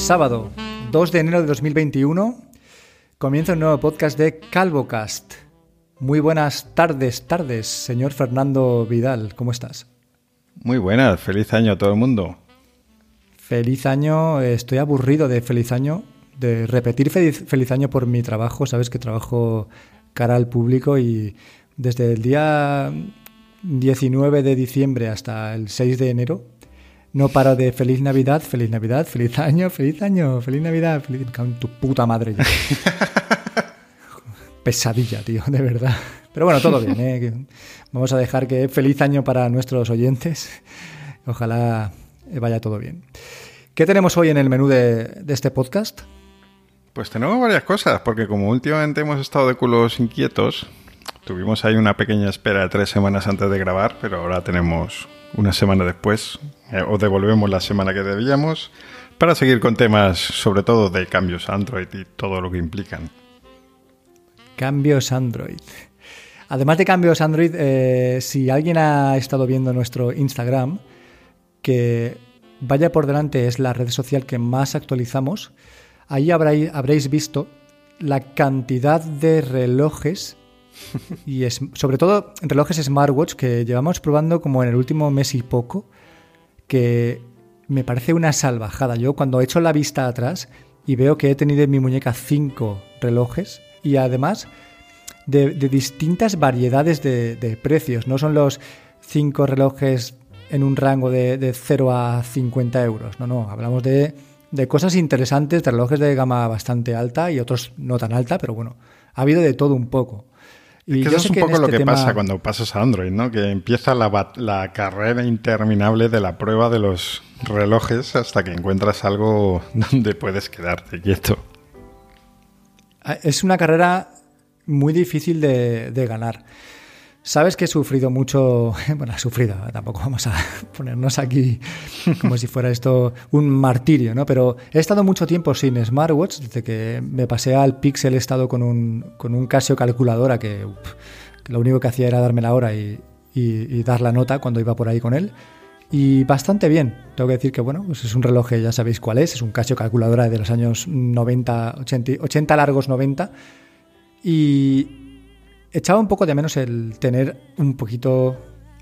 Sábado 2 de enero de 2021 comienza un nuevo podcast de CalvoCast. Muy buenas tardes, tardes, señor Fernando Vidal, ¿cómo estás? Muy buenas, feliz año a todo el mundo. Feliz año, estoy aburrido de feliz año, de repetir feliz, feliz año por mi trabajo, sabes que trabajo cara al público y desde el día 19 de diciembre hasta el 6 de enero no paro de feliz Navidad, feliz Navidad, feliz año, feliz año, feliz Navidad, feliz... Con tu puta madre. Pesadilla, tío, de verdad. Pero bueno, todo bien, ¿eh? Vamos a dejar que feliz año para nuestros oyentes. Ojalá vaya todo bien. ¿Qué tenemos hoy en el menú de, de este podcast? Pues tenemos varias cosas, porque como últimamente hemos estado de culos inquietos, tuvimos ahí una pequeña espera de tres semanas antes de grabar, pero ahora tenemos una semana después, eh, o devolvemos la semana que debíamos, para seguir con temas sobre todo de cambios Android y todo lo que implican. Cambios Android. Además de cambios Android, eh, si alguien ha estado viendo nuestro Instagram, que vaya por delante es la red social que más actualizamos, ahí habréis, visto la cantidad de relojes y sobre todo relojes smartwatch que llevamos probando como en el último mes y poco, que me parece una salvajada. Yo cuando echo la vista atrás y veo que he tenido en mi muñeca cinco relojes y además de, distintas variedades de, precios, no son los cinco relojes en un rango de, de 0 a 50 euros, no, no, hablamos de, de cosas interesantes, de relojes de gama bastante alta y otros no tan alta, pero bueno, ha habido de todo un poco. Y eso es un poco lo este que pasa cuando pasas a Android, ¿no? Que empieza la, la, carrera interminable de la prueba de los relojes hasta que encuentras algo donde puedes quedarte quieto. Ah, es una carrera muy difícil de, de ganar. Sabes que he sufrido mucho, bueno, he sufrido, tampoco vamos a ponernos aquí como si fuera esto un martirio, ¿no? Pero he estado mucho tiempo sin smartwatch, desde que me pasé al Pixel he estado con un, con un Casio calculadora que, lo único que hacía era darme la hora y, dar la nota cuando iba por ahí con él. Y bastante bien, tengo que decir que bueno, pues es un reloj, ya sabéis cuál es, es un Casio calculadora de los años 90, 80, 80 largos 90. Y, echaba un poco de menos el tener un poquito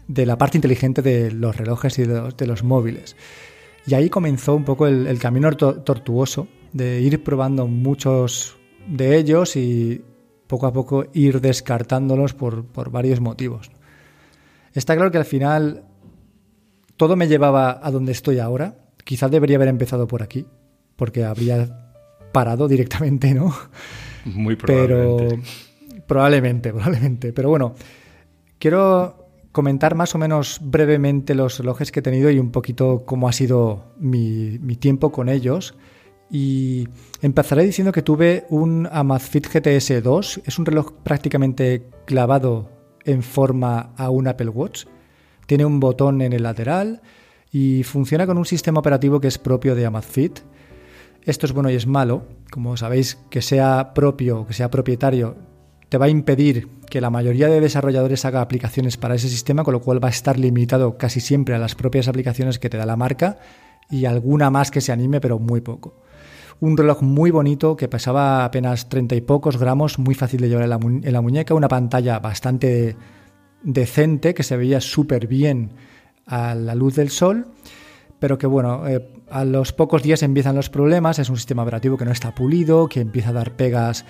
de la parte inteligente de los relojes y de los, móviles. Y ahí comenzó un poco el, camino tortuoso de ir probando muchos de ellos y poco a poco ir descartándolos por, por varios motivos. Está claro que al final todo me llevaba a donde estoy ahora. Quizás debería haber empezado por aquí, porque habría parado directamente, ¿no? Muy probablemente. Pero Probablemente, probablemente. Pero bueno, quiero comentar más o menos brevemente los relojes que he tenido y un poquito cómo ha sido mi, tiempo con ellos. Y empezaré diciendo que tuve un Amazfit GTS 2. Es un reloj prácticamente clavado en forma a un Apple Watch. Tiene un botón en el lateral y funciona con un sistema operativo que es propio de Amazfit. Esto es bueno y es malo. Como sabéis, que sea propio, que sea propietario, te va a impedir que la mayoría de desarrolladores haga aplicaciones para ese sistema, con lo cual va a estar limitado casi siempre a las propias aplicaciones que te da la marca y alguna más que se anime, pero muy poco. Un reloj muy bonito que pesaba apenas 30 y pocos gramos, muy fácil de llevar en la, muñeca, una pantalla bastante decente que se veía súper bien a la luz del sol, pero que bueno, eh, a los pocos días empiezan los problemas, es un sistema operativo que no está pulido, que empieza a dar pegas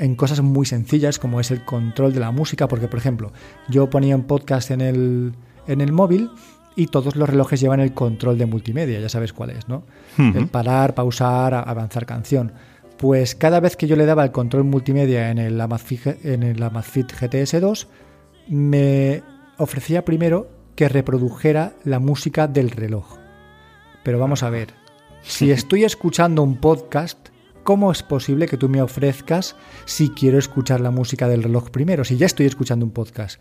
en cosas muy sencillas como es el control de la música, porque por ejemplo, yo ponía un podcast en el, en el móvil y todos los relojes llevan el control de multimedia, ya sabes cuál es, ¿no? El parar, pausar, avanzar canción. Pues cada vez que yo le daba el control multimedia en el Amazfit, en el Amazfit GTS 2, me ofrecía primero que reprodujera la música del reloj. Pero vamos a ver, si estoy escuchando un podcast, ¿cómo es posible que tú me ofrezcas si quiero escuchar la música del reloj primero, si ya estoy escuchando un podcast?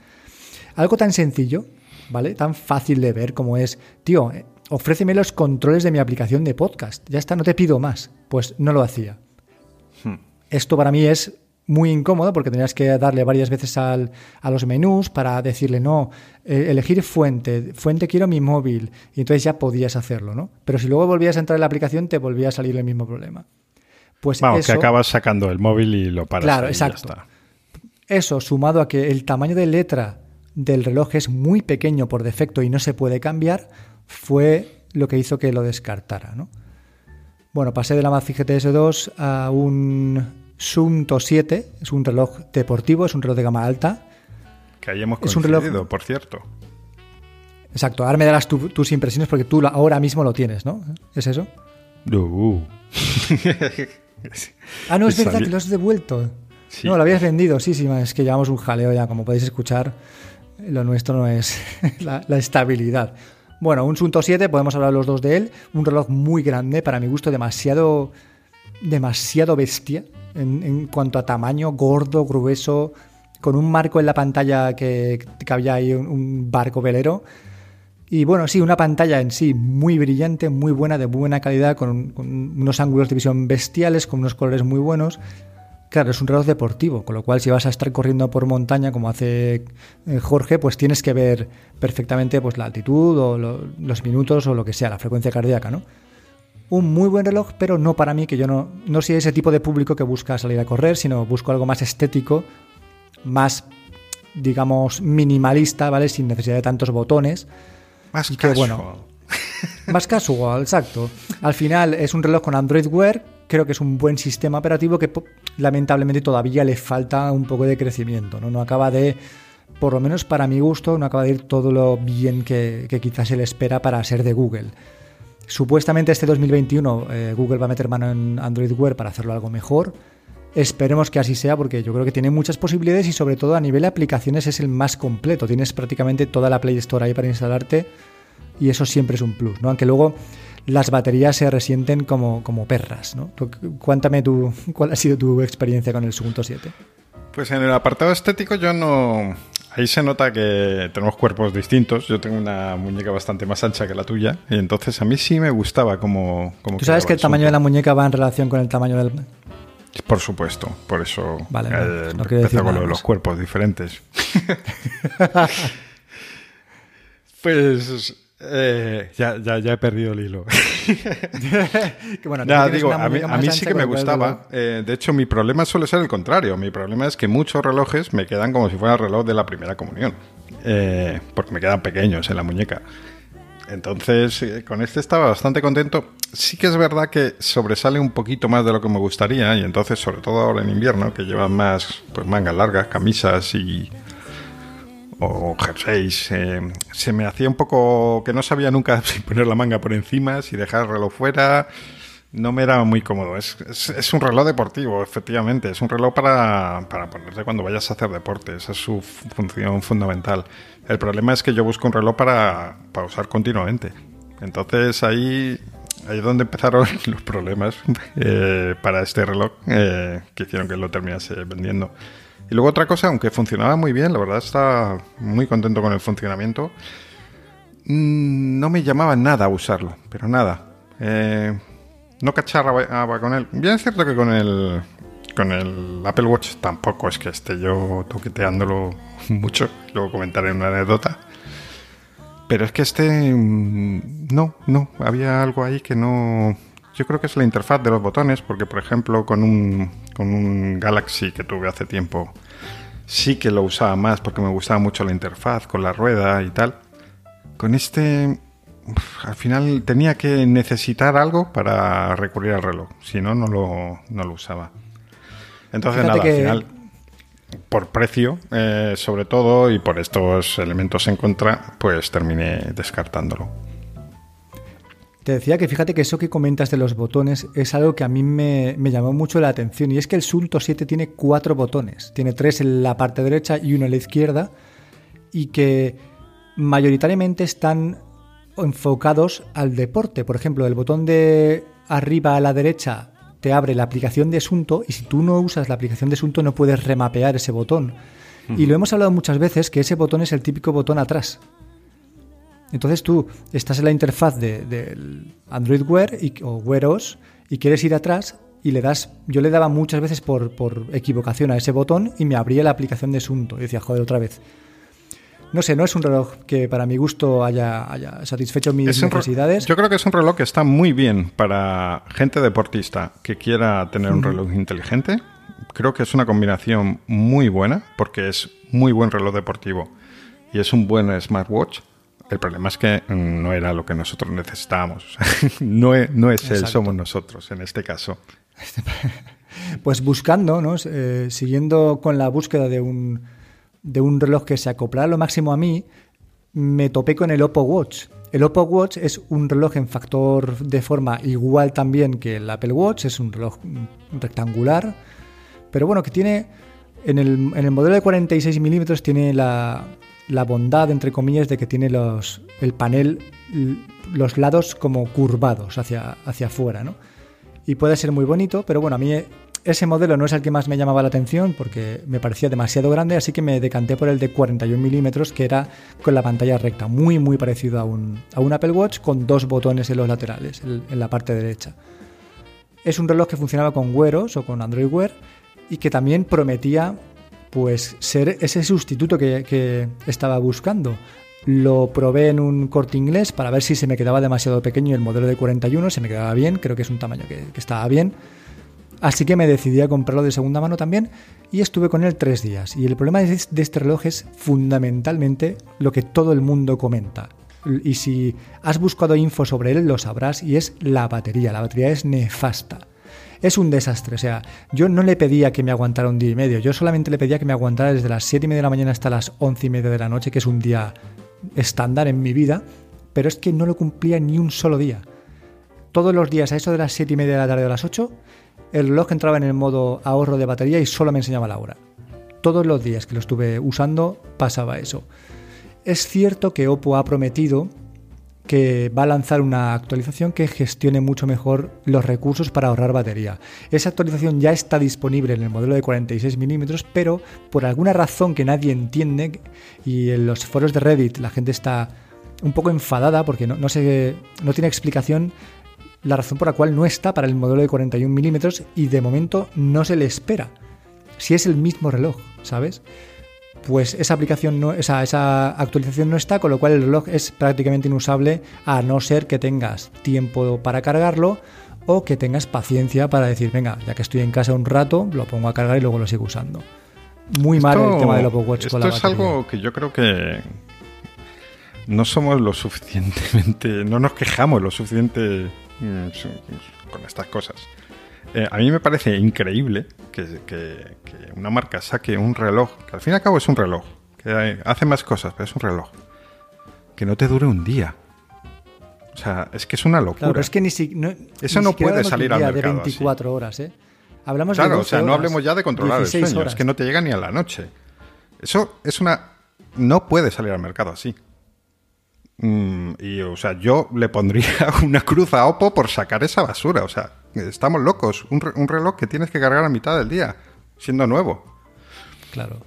Algo tan sencillo, ¿vale? Tan fácil de ver como es, tío, eh, ofréceme los controles de mi aplicación de podcast. Ya está, no te pido más. Pues no lo hacía. Hmm. Esto para mí es muy incómodo porque tenías que darle varias veces al, a los menús para decirle, no, eh, elegir fuente, fuente quiero mi móvil, y entonces ya podías hacerlo, ¿no? Pero si luego volvías a entrar en la aplicación te volvía a salir el mismo problema. Pues Vamos, que acabas sacando el móvil y lo paras. Claro, exacto. Eso, sumado a que el tamaño de letra del reloj es muy pequeño por defecto y no se puede cambiar, fue lo que hizo que lo descartara, ¿no? Bueno, pasé de la Amazfit GTS 2 a un Sunto 7, es un reloj deportivo, es un reloj de gama alta. Que coincidido, es un reloj... por cierto. Exacto, ahora me darás tus impresiones porque tú ahora mismo lo tienes, ¿no? ¿Es eso? Uh. ah, no, es verdad que lo has devuelto. No, lo habías vendido, sí, sí, es que llevamos un jaleo ya, como podéis escuchar, lo nuestro no es la, estabilidad. Bueno, un Sunto 7, podemos hablar los dos de él, un reloj muy grande, para mi gusto demasiado, demasiado bestia, en, cuanto a tamaño, gordo, grueso, con un marco en la pantalla que, cabía ahí un, barco velero. Y bueno, sí, una pantalla en sí muy brillante, muy buena, de buena calidad, con, unos ángulos de visión bestiales, con unos colores muy buenos. Claro, es un reloj deportivo, con lo cual si vas a estar corriendo por montaña como hace eh, Jorge, pues tienes que ver perfectamente pues, la altitud o los minutos o lo que sea, la frecuencia cardíaca, ¿no? un muy buen reloj, pero no para mí, que yo no, no soy ese tipo de público que busca salir a correr, sino busco algo más estético, más, digamos, minimalista, ¿vale? Sin necesidad de tantos botones. Más casual. Bueno, más casual, exacto. Al final es un reloj con Android Wear, creo que es un buen sistema operativo que lamentablemente todavía le falta un poco de crecimiento, ¿no? No acaba de, por lo menos para mi gusto, no acaba de ir todo lo bien que, que quizás se le espera para ser de Google. Supuestamente este 2021 eh, Google va a meter mano en Android Wear para hacerlo algo mejor. Esperemos que así sea porque yo creo que tiene muchas posibilidades y sobre todo a nivel de aplicaciones es el más completo. Tienes prácticamente toda la Play Store ahí para instalarte y eso siempre es un plus, ¿no? Aunque luego las baterías se resienten como, como perras, ¿no? Cuéntame tú, cuál ha sido tu experiencia con el Sugunto 7. Pues en el apartado estético yo no, Ahí se nota que tenemos cuerpos distintos. Yo tengo una muñeca bastante más ancha que la tuya. Y entonces a mí sí me gustaba como... como ¿Tú sabes que el tamaño de la muñeca va en relación con el tamaño del... Por supuesto, por eso vale, eh, con los cuerpos diferentes. pues eh, ya, ya, ya, he perdido el hilo. bueno, digo, a mí, sí que me gustaba. Eh, de hecho, mi problema suele ser el contrario. Mi problema es que muchos relojes me quedan como si fuera el reloj de la primera comunión. Eh, porque me quedan pequeños en la muñeca. Entonces, con este estaba bastante contento. Sí que es verdad que sobresale un poquito más de lo que me gustaría. Y entonces, sobre todo ahora en invierno, que llevan más pues mangas largas, camisas y o jerseys. Eh, se me hacía un poco que no sabía nunca si poner la manga por encima, si dejar el reloj fuera. No me era muy cómodo. Es, un reloj deportivo, efectivamente. Es un reloj para, para ponerte cuando vayas a hacer deporte. Esa es su función fundamental. El problema es que yo busco un reloj para, para usar continuamente. Entonces ahí, ahí es donde empezaron los problemas eh, para este reloj eh, que hicieron que lo terminase vendiendo. Y luego otra cosa, aunque funcionaba muy bien, la verdad está muy contento con el funcionamiento, mm, no me llamaba nada a usarlo, pero nada. Eh, no cacharraba con él. Bien es cierto que con el, con el Apple Watch tampoco es que esté yo toqueteándolo mucho, luego comentaré una anécdota. Pero es que este mm, no, no, había algo ahí que no, yo creo que es la interfaz de los botones, porque por ejemplo con un, con un Galaxy que tuve hace tiempo, sí que lo usaba más porque me gustaba mucho la interfaz con la rueda y tal. Con este, al final tenía que necesitar algo para recurrir al reloj, si no, no lo, no lo usaba. Entonces, nada, al final, por precio, eh, sobre todo, y por estos elementos en contra, pues terminé descartándolo. Te decía que fíjate que eso que comentas de los botones es algo que a mí me, llamó mucho la atención y es que el Sunto 7 tiene cuatro botones, tiene tres en la parte derecha y uno en la izquierda y que mayoritariamente están enfocados al deporte. Por ejemplo, el botón de arriba a la derecha te abre la aplicación de Sunto y si tú no usas la aplicación de Sunto no puedes remapear ese botón. Y lo hemos hablado muchas veces que ese botón es el típico botón atrás. Entonces tú estás en la interfaz del Android Wear y, o Wear OS y quieres ir atrás y le das, yo le daba muchas veces por, por equivocación a ese botón y me abría la aplicación de Sunto. Y decía, joder, otra vez. No sé, no es un reloj que para mi gusto haya, haya satisfecho mis necesidades. Yo creo que es un reloj que está muy bien para gente deportista que quiera tener un reloj inteligente. Creo que es una combinación muy buena porque es muy buen reloj deportivo y es un buen smartwatch. El problema es que mm, no era lo que nosotros necesitábamos. no es, no es él, somos nosotros en este caso. Pues buscando, ¿no? Eh, siguiendo con la búsqueda de un, de un reloj que se acoplara lo máximo a mí, me topé con el Oppo Watch. El Oppo Watch es un reloj en factor de forma igual también que el Apple Watch, es un reloj rectangular, pero bueno, que tiene, en el, en el modelo de 46 milímetros tiene la, la bondad, entre comillas, de que tiene los, el panel, los lados como curvados hacia, hacia afuera, ¿no? Y puede ser muy bonito, pero bueno, a mí ese modelo no es el que más me llamaba la atención porque me parecía demasiado grande, así que me decanté por el de 41 milímetros, que era con la pantalla recta, muy, muy parecido a un, Apple Watch con dos botones en los laterales, en, la parte derecha. Es un reloj que funcionaba con Wear OS o con Android Wear y que también prometía pues ser ese sustituto que, estaba buscando. Lo probé en un corte inglés para ver si se me quedaba demasiado pequeño el modelo de 41, se me quedaba bien, creo que es un tamaño que, estaba bien. Así que me decidí a comprarlo de segunda mano también y estuve con él tres días. Y el problema de este reloj es fundamentalmente lo que todo el mundo comenta. Y si has buscado info sobre él, lo sabrás, y es la batería. La batería es nefasta es un desastre. O sea, yo no le pedía que me aguantara un día y medio, yo solamente le pedía que me aguantara desde las 7 y media de la mañana hasta las 11 y media de la noche, que es un día estándar en mi vida, pero es que no lo cumplía ni un solo día. Todos los días, a eso de las 7 y media de la tarde o las 8, el reloj entraba en el modo ahorro de batería y solo me enseñaba la hora. Todos los días que lo estuve usando pasaba eso. Es cierto que Oppo ha prometido que va a lanzar una actualización que gestione mucho mejor los recursos para ahorrar batería. Esa actualización ya está disponible en el modelo de 46 milímetros, pero por alguna razón que nadie entiende y en los foros de Reddit la gente está un poco enfadada porque no, no, no tiene explicación la razón por la cual no está para el modelo de 41 milímetros y de momento no se le espera. Si es el mismo reloj, ¿sabes? pues esa aplicación no, esa, esa actualización no está, con lo cual el reloj es prácticamente inusable a no ser que tengas tiempo para cargarlo o que tengas paciencia para decir, venga, ya que estoy en casa un rato, lo pongo a cargar y luego lo sigo usando. Muy mal el tema del Oppo Watch con la Esto es algo que yo creo que no somos lo suficientemente, no nos quejamos lo suficiente con estas cosas. Eh, a mí me parece increíble que, una marca saque un reloj, que al fin y al cabo es un reloj, que hace más cosas, pero es un reloj, que no te dure un día. O sea, es que es una locura. Claro, es que ni si, Eso no puede salir al mercado. de 24 horas, ¿eh? Hablamos claro, o sea, no hablemos ya de controlar el sueño, es que no te llega ni a la noche. Eso es una. No puede salir al mercado así. Mm, y, o sea, yo le pondría una cruz a Oppo por sacar esa basura. O sea, estamos locos. Un, reloj que tienes que cargar a mitad del día, siendo nuevo. Claro.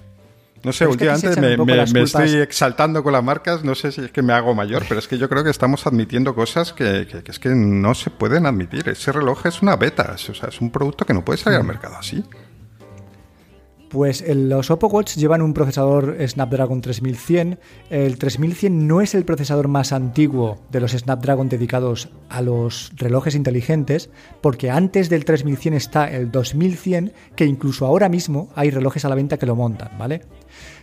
No sé, últimamente me, estoy exaltando con las marcas, no sé si es que me hago mayor, pero es que yo creo que estamos admitiendo cosas que, que, es que no se pueden admitir. Ese reloj es una beta, o sea, es un producto que no puede salir al mm. mercado así. Pues los Oppo Watch llevan un procesador Snapdragon 3100. El 3100 no es el procesador más antiguo de los Snapdragon dedicados a los relojes inteligentes, porque antes del 3100 está el 2100, que incluso ahora mismo hay relojes a la venta que lo montan, ¿vale?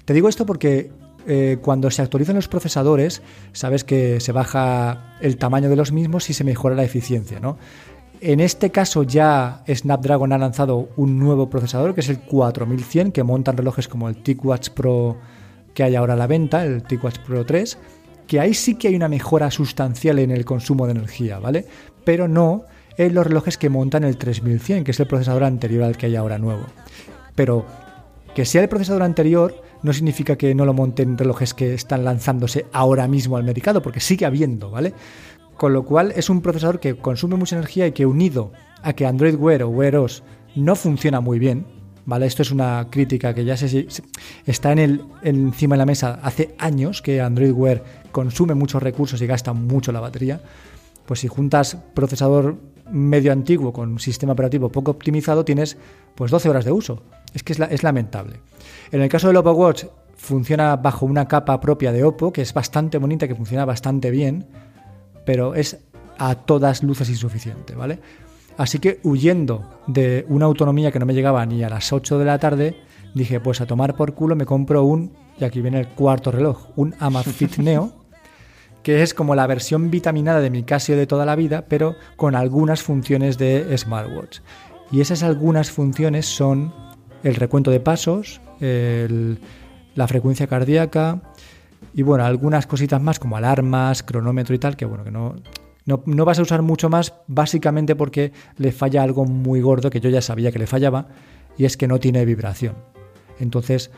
Te digo esto porque eh, cuando se actualizan los procesadores, sabes que se baja el tamaño de los mismos y se mejora la eficiencia, ¿no? En este caso ya Snapdragon ha lanzado un nuevo procesador que es el 4100 que montan relojes como el TicWatch Pro que hay ahora a la venta, el TicWatch Pro 3, que ahí sí que hay una mejora sustancial en el consumo de energía, ¿vale? Pero no en los relojes que montan el 3100, que es el procesador anterior al que hay ahora nuevo. Pero que sea el procesador anterior no significa que no lo monten relojes que están lanzándose ahora mismo al mercado, porque sigue habiendo, ¿vale? Con lo cual es un procesador que consume mucha energía y que unido a que Android Wear o Wear OS no funciona muy bien, ¿vale? Esto es una crítica que ya se, está en el, encima de la mesa hace años que Android Wear consume muchos recursos y gasta mucho la batería. Pues si juntas procesador medio antiguo con sistema operativo poco optimizado tienes pues 12 horas de uso. Es que es, es lamentable. En el caso del Oppo Watch funciona bajo una capa propia de Oppo, que es bastante bonita, que funciona bastante bien, pero es a todas luces insuficiente, ¿vale? Así que huyendo de una autonomía que no me llegaba ni a las 8 de la tarde, dije, pues a tomar por culo me compro un, y aquí viene el cuarto reloj, un Amazfit Neo, que es como la versión vitaminada de mi Casio de toda la vida, pero con algunas funciones de smartwatch. Y esas algunas funciones son el recuento de pasos, la frecuencia cardíaca y bueno, algunas cositas más como alarmas, cronómetro y tal, que bueno, que no, no, vas a usar mucho más básicamente porque le falla algo muy gordo que yo ya sabía que le fallaba y es que no tiene vibración. Entonces,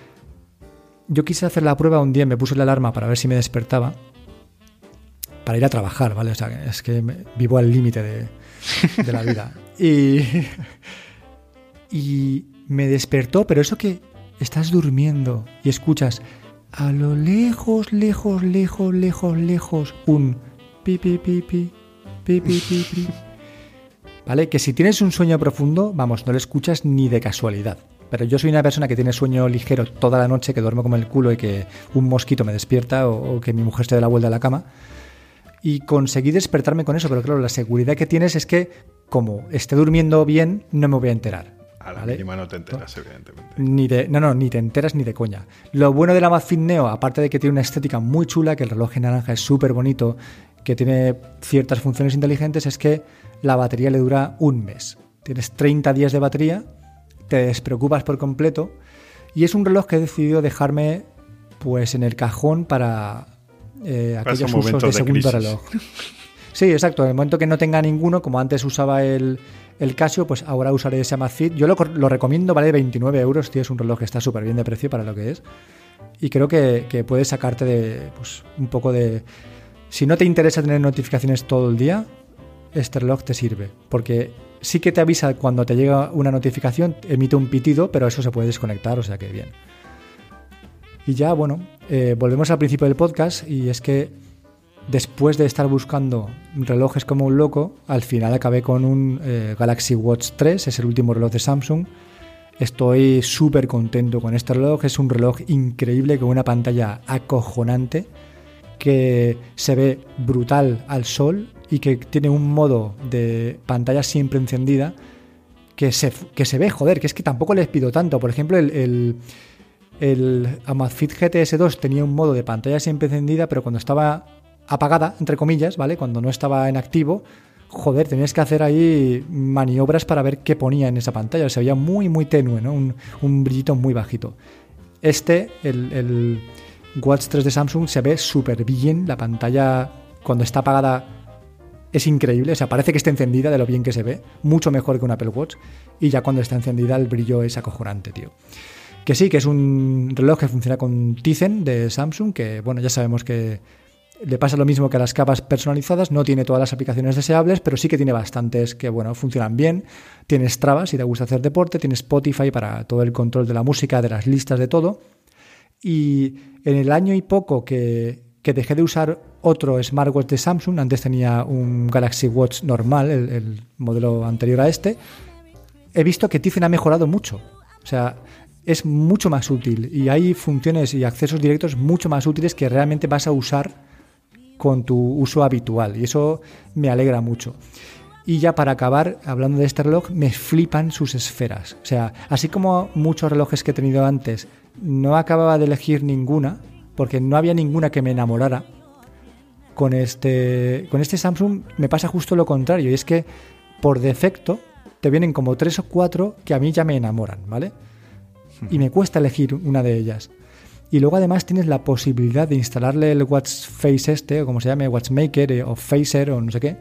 yo quise hacer la prueba un día, me puse la alarma para ver si me despertaba para ir a trabajar, ¿vale? O sea, es que vivo al límite de, de, la vida. Y, y me despertó, pero eso que estás durmiendo y escuchas a lo lejos, lejos, lejos, lejos, lejos, un pi, pi, pi, pi, pi. ¿Vale? Que si tienes un sueño profundo, vamos, no lo escuchas ni de casualidad. Pero yo soy una persona que tiene sueño ligero toda la noche, que duermo como el culo y que un mosquito me despierta o, que mi mujer esté de la vuelta de la cama. Y conseguí despertarme con eso, pero claro, la seguridad que tienes es que como esté durmiendo bien, no me voy a enterar. A la mínima no te enteras, evidentemente. Ni de, no, no, ni te enteras ni de coña. Lo bueno de la Amazfit Neo, aparte de que tiene una estética muy chula, que el reloj en naranja es súper bonito, que tiene ciertas funciones inteligentes, es que la batería le dura un mes. Tienes 30 días de batería, te despreocupas por completo, y es un reloj que he decidido dejarme pues en el cajón para eh, aquellos usos de segundo reloj. Sí, exacto. En el momento que no tenga ninguno, como antes usaba el, el Casio, pues ahora usaré ese Amazfit. Yo lo, lo recomiendo, vale 29 euros, tío, es un reloj que está súper bien de precio para lo que es. Y creo que, que puede sacarte de pues, un poco de... Si no te interesa tener notificaciones todo el día, este reloj te sirve. Porque sí que te avisa cuando te llega una notificación, emite un pitido, pero eso se puede desconectar, o sea que bien. Y ya, bueno, eh, volvemos al principio del podcast y es que después de estar buscando relojes como un loco, al final acabé con un eh, Galaxy Watch 3, es el último reloj de Samsung. Estoy súper contento con este reloj, es un reloj increíble con una pantalla acojonante que se ve brutal al sol y que tiene un modo de pantalla siempre encendida que se, que se ve, joder, que es que tampoco les pido tanto. Por ejemplo, el, el, el Amazfit GTS 2 tenía un modo de pantalla siempre encendida, pero cuando estaba apagada, entre comillas, ¿vale? Cuando no estaba en activo, joder, tenías que hacer ahí maniobras para ver qué ponía en esa pantalla. Se veía muy, muy tenue, ¿no? Un, brillito muy bajito. Este, el, el Watch 3 de Samsung, se ve súper bien. La pantalla, cuando está apagada, es increíble. O sea, parece que está encendida de lo bien que se ve. Mucho mejor que un Apple Watch. Y ya cuando está encendida, el brillo es acojonante, tío. Que sí, que es un reloj que funciona con Tizen de Samsung, que bueno, ya sabemos que le pasa lo mismo que a las capas personalizadas, no tiene todas las aplicaciones deseables, pero sí que tiene bastantes que bueno, funcionan bien. Tiene Strava si te gusta hacer deporte, tiene Spotify para todo el control de la música, de las listas, de todo. Y en el año y poco que, dejé de usar otro smartwatch de Samsung, antes tenía un Galaxy Watch normal, el, modelo anterior a este, he visto que Tizen ha mejorado mucho. O sea, es mucho más útil y hay funciones y accesos directos mucho más útiles que realmente vas a usar con tu uso habitual y eso me alegra mucho. Y ya para acabar, hablando de este reloj, me flipan sus esferas. O sea, así como muchos relojes que he tenido antes, no acababa de elegir ninguna, porque no había ninguna que me enamorara. Con este, con este Samsung me pasa justo lo contrario, y es que por defecto te vienen como tres o cuatro que a mí ya me enamoran, ¿vale? Y me cuesta elegir una de ellas. Y luego además tienes la posibilidad de instalarle el Watch Face este, o como se llame, Watchmaker eh, o Phaser o no sé qué,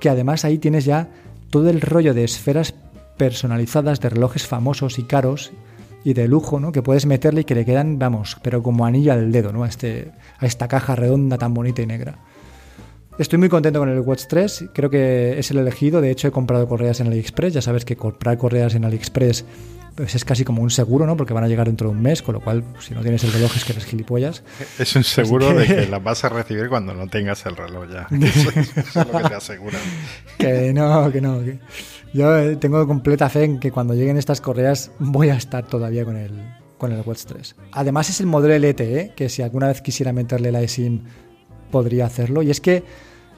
que además ahí tienes ya todo el rollo de esferas personalizadas de relojes famosos y caros y de lujo, ¿no? Que puedes meterle y que le quedan, vamos, pero como anillo al dedo, ¿no? A, este, a esta caja redonda tan bonita y negra. Estoy muy contento con el Watch 3, creo que es el elegido, de hecho he comprado correas en AliExpress, ya sabes que comprar correas en AliExpress pues es casi como un seguro, ¿no? Porque van a llegar dentro de un mes, con lo cual, si no tienes el reloj es que eres gilipollas. Es un seguro de que las vas a recibir cuando no tengas el reloj ya. Eso, es lo que te aseguran. que no, que no. Yo eh, tengo completa fe en que cuando lleguen estas correas voy a estar todavía con el, con el Watch 3. Además es el modelo LTE, que si alguna vez quisiera meterle la eSIM podría hacerlo. Y es que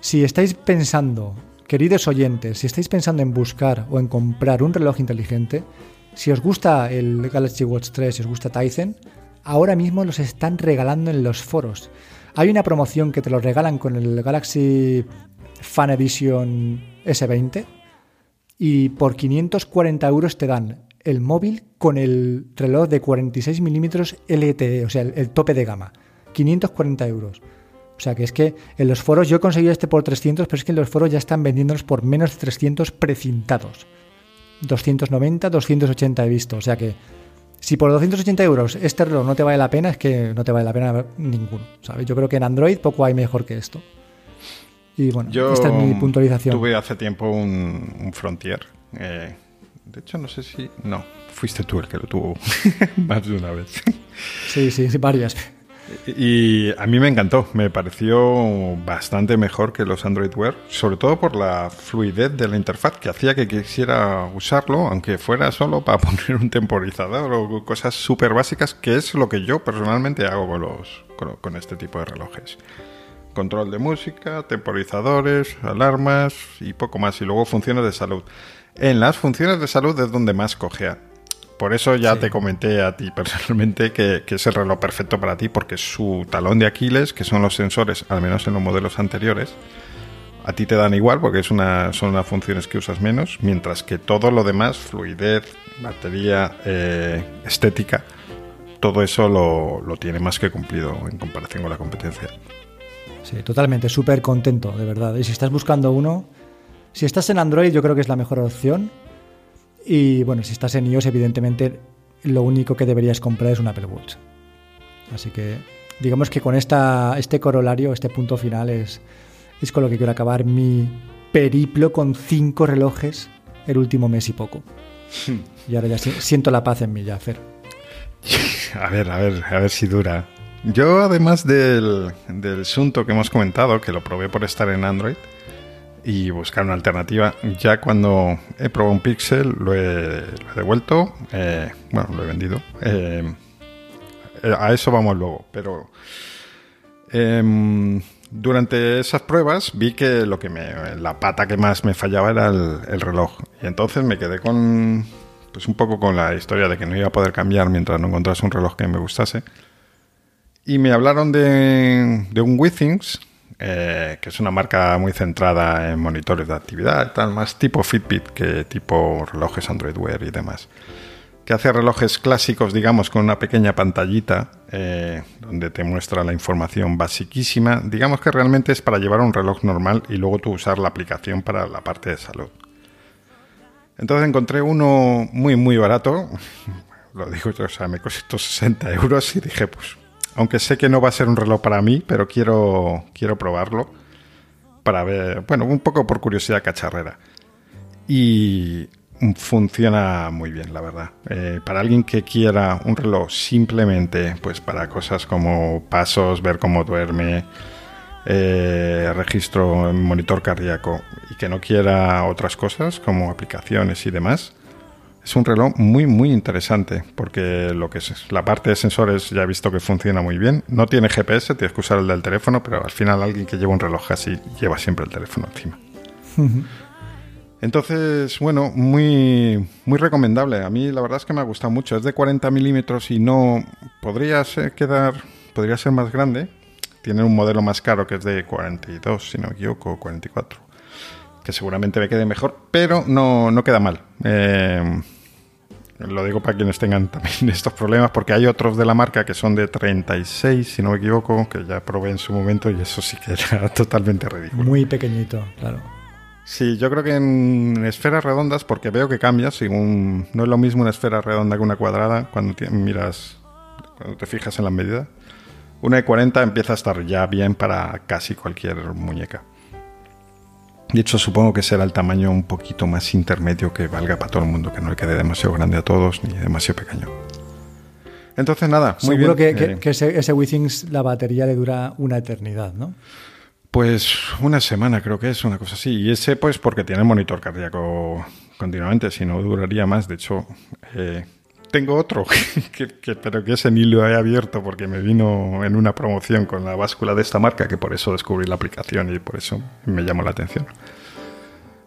si estáis pensando, queridos oyentes, si estáis pensando en buscar o en comprar un reloj inteligente, si os gusta el Galaxy Watch 3, si os gusta Tizen, ahora mismo los están regalando en los foros. Hay una promoción que te lo regalan con el Galaxy Fan Edition S20 y por 540 euros te dan el móvil con el reloj de 46 milímetros LTE, o sea, el, el, tope de gama. 540 euros. O sea, que es que en los foros yo he conseguido este por 300, pero es que en los foros ya están vendiéndolos por menos de 300 precintados. 290, 280 he visto. O sea que si por 280 euros este reloj no te vale la pena, es que no te vale la pena ninguno. ¿sabes? Yo creo que en Android poco hay mejor que esto. Y bueno, Yo esta es mi puntualización. Tuve hace tiempo un, un Frontier. Eh, de hecho, no sé si. No, fuiste tú el que lo tuvo más de una vez. Sí, sí, sí, varias. Y a mí me encantó, me pareció bastante mejor que los Android Wear, sobre todo por la fluidez de la interfaz que hacía que quisiera usarlo, aunque fuera solo para poner un temporizador o cosas súper básicas, que es lo que yo personalmente hago con, los, con, este tipo de relojes. Control de música, temporizadores, alarmas y poco más, y luego funciones de salud. En las funciones de salud es donde más cogea por eso ya sí. te comenté a ti personalmente que, que, es el reloj perfecto para ti, porque su talón de Aquiles, que son los sensores, al menos en los modelos anteriores, a ti te dan igual porque es una, son unas funciones que usas menos, mientras que todo lo demás, fluidez, batería, eh, estética, todo eso lo, lo, tiene más que cumplido en comparación con la competencia. Sí, totalmente, súper contento, de verdad. Y si estás buscando uno, si estás en Android, yo creo que es la mejor opción y bueno, si estás en iOS, evidentemente lo único que deberías comprar es un Apple Watch. Así que digamos que con esta, este corolario, este punto final es, es con lo que quiero acabar mi periplo con cinco relojes el último mes y poco. Y ahora ya siento la paz en mí, ya, Fer. A ver, a ver, a ver si dura. Yo, además del, del Sunto que hemos comentado, que lo probé por estar en Android, y buscar una alternativa. Ya cuando he probado un Pixel lo he, lo he devuelto, eh, bueno, lo he vendido. Eh, a eso vamos luego, pero eh, durante esas pruebas vi que lo que me, la pata que más me fallaba era el, el, reloj y entonces me quedé con pues un poco con la historia de que no iba a poder cambiar mientras no encontrase un reloj que me gustase y me hablaron de, de un Withings eh, que es una marca muy centrada en monitores de actividad, tal, más tipo Fitbit que tipo relojes Android Wear y demás. Que hace relojes clásicos, digamos, con una pequeña pantallita eh, donde te muestra la información basiquísima. Digamos que realmente es para llevar un reloj normal y luego tú usar la aplicación para la parte de salud. Entonces encontré uno muy, muy barato. Lo digo yo, o sea, me costó 60 euros y dije, pues aunque sé que no va a ser un reloj para mí, pero quiero, quiero probarlo para ver, bueno, un poco por curiosidad cacharrera. Y funciona muy bien, la verdad. Eh, para alguien que quiera un reloj simplemente, pues para cosas como pasos, ver cómo duerme, eh, registro, monitor cardíaco y que no quiera otras cosas como aplicaciones y demás, es un reloj muy, muy interesante, porque lo que es la parte de sensores ya he visto que funciona muy bien. No tiene GPS, tienes que usar el del teléfono, pero al final alguien que lleva un reloj así lleva siempre el teléfono encima. Entonces, bueno, muy, muy recomendable. A mí la verdad es que me ha gustado mucho. Es de 40 milímetros y no podría ser, quedar, podría ser más grande. Tiene un modelo más caro que es de 42, si no me equivoco, 44 que seguramente me quede mejor, pero no, no queda mal. Eh, lo digo para quienes tengan también estos problemas, porque hay otros de la marca que son de 36, si no me equivoco, que ya probé en su momento y eso sí que era totalmente ridículo. Muy pequeñito, claro. Sí, yo creo que en esferas redondas, porque veo que cambia, según no es lo mismo una esfera redonda que una cuadrada, cuando te, miras, cuando te fijas en las medidas. Una de 40 empieza a estar ya bien para casi cualquier muñeca. De hecho, supongo que será el tamaño un poquito más intermedio que valga para todo el mundo, que no le quede demasiado grande a todos ni demasiado pequeño. Entonces, nada, muy Seguro bien. que, que- que ese, ese WeThings la batería le dura una eternidad, ¿no? Pues una semana creo que es, una cosa así. Y ese pues porque tiene el monitor cardíaco continuamente, si no duraría más. De hecho, eh, tengo otro, que, que- pero que ese ni lo he abierto porque me vino en una promoción con la báscula de esta marca, que por eso descubrí la aplicación y por eso me llamó la atención.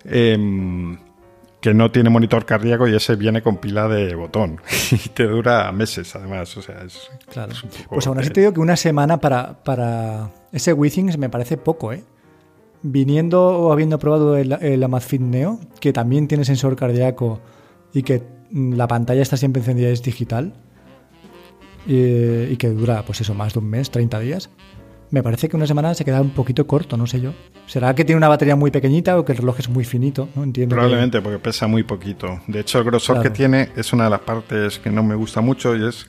Em, que no tiene monitor cardíaco y ese viene con pila de botón. y te dura meses además, o sea, es... Claro. es un poco- Pues aún así te digo que una semana para, para ese WeThings me parece poco, ¿eh? Viniendo o habiendo probado el, el Amazfit Neo, que también tiene sensor cardíaco y que la pantalla está siempre encendida es digital, y que dura, pues eso, más de un mes, 30 días, me parece que una semana se queda un poquito corto, no sé yo. ¿Será que tiene una batería muy pequeñita o que el reloj es muy finito? No entiendo. que- Probablemente, porque pesa muy poquito. De hecho, el grosor Claro. que tiene es una de las partes que no me gusta mucho y es,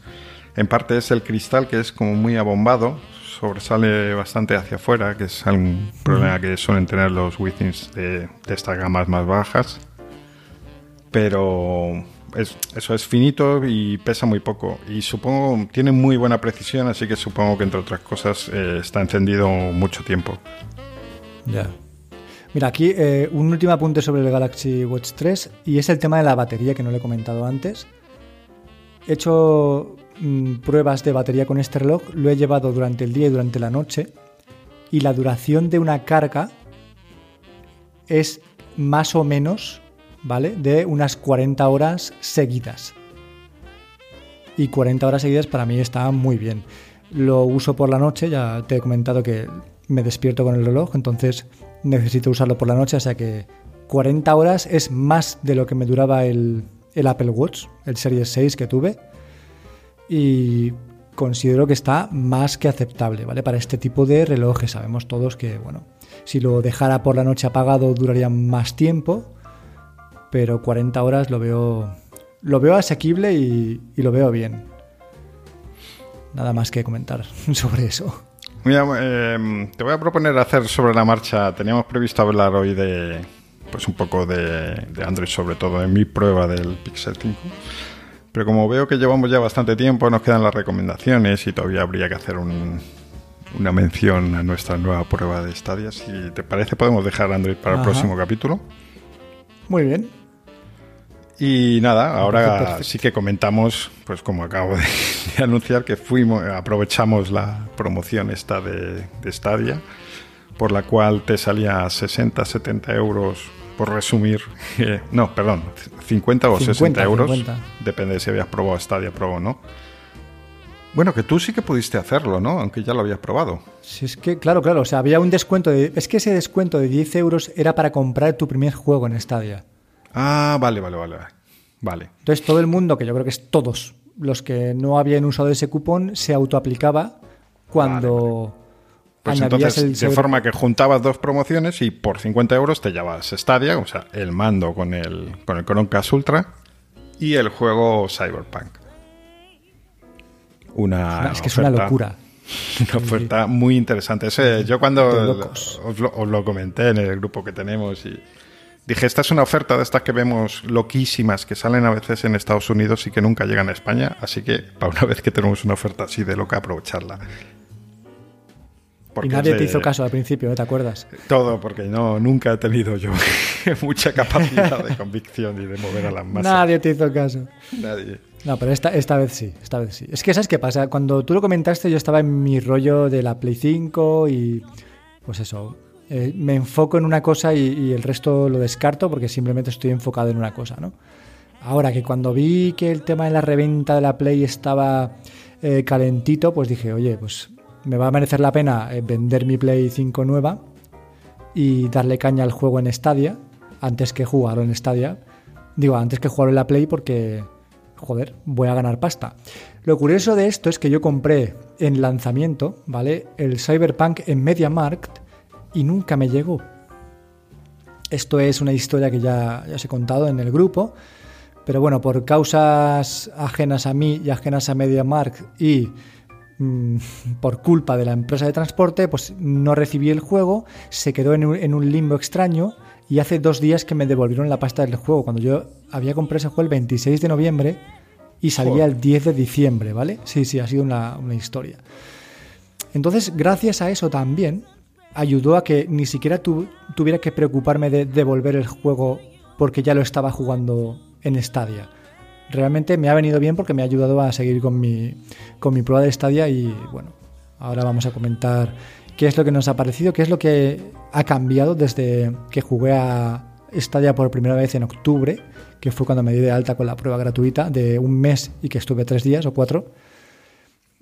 en parte es el cristal que es como muy abombado, sobresale bastante hacia afuera, que es un problema que suelen tener los Withings de, de estas gamas más bajas. Pero es- eso es finito y pesa muy poco. Y supongo, tiene muy buena precisión, así que supongo que entre otras cosas eh, está encendido mucho tiempo. Ya. Mira, aquí eh, un último apunte sobre el Galaxy Watch 3 y es el tema de la batería que no le he comentado antes. He hecho mm, pruebas de batería con este reloj, lo he llevado durante el día y durante la noche y la duración de una carga es más o menos, ¿vale? De unas 40 horas seguidas. Y 40 horas seguidas para mí está muy bien. Lo uso por la noche, ya te he comentado que me despierto con el reloj, entonces necesito usarlo por la noche, o sea que 40 horas es más de lo que me duraba el, el Apple Watch, el Series 6 que tuve. Y considero que está más que aceptable, ¿vale? Para este tipo de relojes. Sabemos todos que, bueno, si lo dejara por la noche apagado duraría más tiempo, pero 40 horas lo veo, lo veo asequible y, y lo veo bien. Nada más que comentar sobre eso. Mira, eh, te voy a proponer hacer sobre la marcha. Teníamos previsto hablar hoy de, pues un poco de, de Android, sobre todo en mi prueba del Pixel 5. Pero como veo que llevamos ya bastante tiempo, nos quedan las recomendaciones y todavía habría que hacer un- una mención a nuestra nueva prueba de Stadia. Si te parece, podemos dejar Android para el próximo capítulo. Muy bien. Y nada, ahora perfecto. sí que comentamos, pues como acabo de, de anunciar, que fuimos, aprovechamos la promoción esta de, de Stadia, por la cual te salía 60, 70 euros, por resumir, eh, no, perdón, 50 o 60 50, euros, 50. depende de si habías probado Stadia Pro o no. Bueno, que tú sí que pudiste hacerlo, ¿no? Aunque ya lo habías probado. Si es que, claro, claro, o sea, había un descuento de. Es que ese descuento de 10 euros era para comprar tu primer juego en Stadia. Ah, vale, vale, vale. Vale. Entonces todo el mundo, que yo creo que es todos los que no habían usado ese cupón, se autoaplicaba cuando Pues entonces, el de forma que juntabas dos promociones y por 50 euros te llevas Stadia, o sea, el mando con el, con el Chromecast Ultra y el juego Cyberpunk. Una Es que es una locura. Una oferta muy interesante. Ese, yo cuando os lo, os lo comenté en el grupo que tenemos y dije, esta es una oferta de estas que vemos loquísimas que salen a veces en Estados Unidos y que nunca llegan a España, así que para una vez que tenemos una oferta así de loca, aprovecharla. Y nadie te hizo caso al principio. ¿te acuerdas? todo, porque no, nunca he tenido yo mucha capacidad de convicción y de mover a las masas. Nadie te hizo caso. Nadie. No, pero esta, esta vez sí, esta vez sí. Es que, ¿sabes qué pasa? Cuando tú lo comentaste, yo estaba en mi rollo de la Play 5 y, pues eso, eh, me enfoco en una cosa y, el resto lo descarto porque simplemente estoy enfocado en una cosa, ¿no? Ahora que cuando vi que el tema de la reventa de la Play estaba eh, calentito, pues dije, oye, pues me va a merecer la pena eh, vender mi Play 5 nueva y darle caña al juego en Stadia antes que jugarlo en Stadia. Digo, antes que jugarlo en la Play porque, joder, voy a ganar pasta. Lo curioso de esto es que yo compré en lanzamiento, ¿vale? El Cyberpunk en MediaMarkt y nunca me llegó. Esto es una historia que ya, ya os he contado en el grupo, pero bueno, por causas ajenas a mí y ajenas a MediaMarkt y mm, por culpa de la empresa de transporte, pues no recibí el juego, se quedó en un, limbo extraño y hace dos días que me devolvieron la pasta del juego, cuando yo había comprado ese juego el 26 de noviembre y salía el 10 de diciembre, ¿vale? Sí, sí, ha sido una, una historia. Entonces, gracias a eso también, ayudó a que ni siquiera tuviera que preocuparme de devolver el juego porque ya lo estaba jugando en Stadia. Realmente me ha venido bien porque me ha ayudado a seguir con mi, con mi prueba de Stadia y bueno, ahora vamos a comentar qué es lo que nos ha parecido, qué es lo que ha cambiado desde que jugué a Stadia por primera vez en octubre, que fue cuando me di de alta con la prueba gratuita de un mes y que estuve tres días o cuatro.